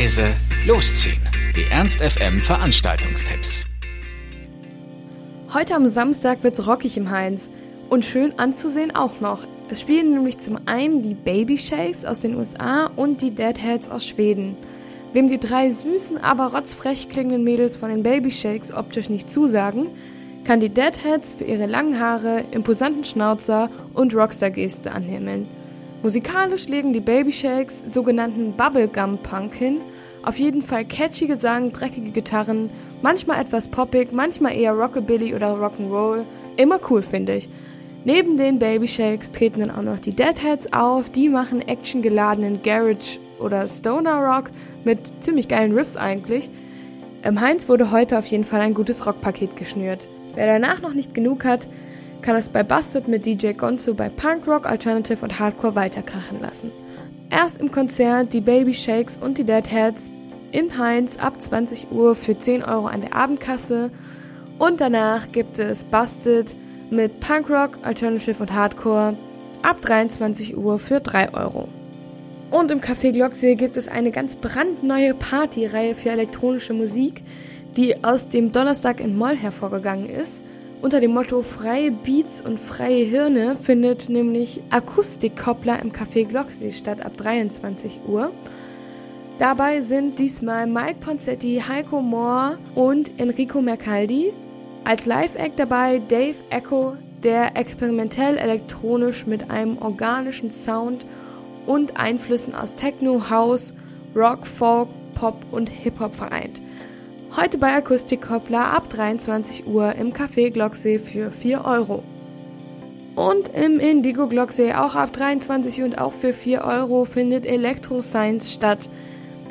leise, losziehen. Die Ernst FM Veranstaltungstipps. Heute am Samstag wird's rockig im Heinz. Und schön anzusehen auch noch. Es spielen nämlich zum einen die Baby Shakes aus den USA und die Deadheads aus Schweden. Wem die drei süßen, aber rotzfrech klingenden Mädels von den Baby Shakes optisch nicht zusagen, kann die Deadheads für ihre langen Haare, imposanten Schnauzer und Rockstar-Geste anhimmeln. Musikalisch legen die Baby Shakes sogenannten Bubblegum-Punk hin, auf jeden Fall catchy Gesang, dreckige Gitarren, manchmal etwas poppig, manchmal eher Rockabilly oder Rock'n'Roll, immer cool finde ich. Neben den Baby Shakes treten dann auch noch die Deadheads auf, die machen actiongeladenen Garage oder Stoner Rock mit ziemlich geilen Riffs eigentlich. Im Heinz wurde heute auf jeden Fall ein gutes Rockpaket geschnürt. Wer danach noch nicht genug hat, kann es bei Busted mit DJ Gonzo bei Punk Rock, Alternative und Hardcore weiterkrachen lassen. Erst im Konzert die Baby Shakes und die Deadheads im Heinz ab 20 Uhr für 10 Euro an der Abendkasse und danach gibt es Busted mit Punk Rock, Alternative und Hardcore ab 23 Uhr für 3 Euro. Und im Café Glocksee gibt es eine ganz brandneue Partyreihe für elektronische Musik, die aus dem Donnerstag in Moll hervorgegangen ist. Unter dem Motto Freie Beats und freie Hirne findet nämlich Akustikkoppler im Café Glocksee statt ab 23 Uhr. Dabei sind diesmal Mike Poncetti, Heiko Moore und Enrico Mercaldi. Als Live-Act dabei Dave Echo, der experimentell elektronisch mit einem organischen Sound und Einflüssen aus Techno, House, Rock, Folk, Pop und Hip-Hop vereint. Heute bei Akustikkoppler ab 23 Uhr im Café Glocksee für 4 Euro. Und im Indigo Glocksee auch ab 23 und auch für 4 Euro findet Electro Science statt.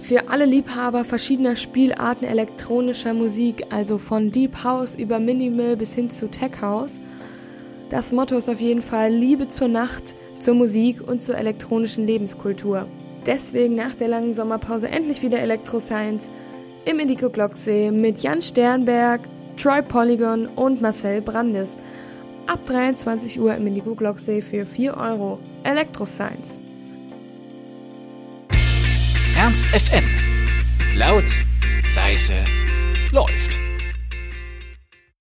Für alle Liebhaber verschiedener Spielarten elektronischer Musik, also von Deep House über Minimal bis hin zu Tech House. Das Motto ist auf jeden Fall Liebe zur Nacht, zur Musik und zur elektronischen Lebenskultur. Deswegen nach der langen Sommerpause endlich wieder Electro Science im Indigo Glocksee mit Jan Sternberg, Troy Polygon und Marcel Brandes. Ab 23 Uhr im Indigo Glocksee für 4 Euro. Electro Science. Ernst FM. Laut, leise, läuft.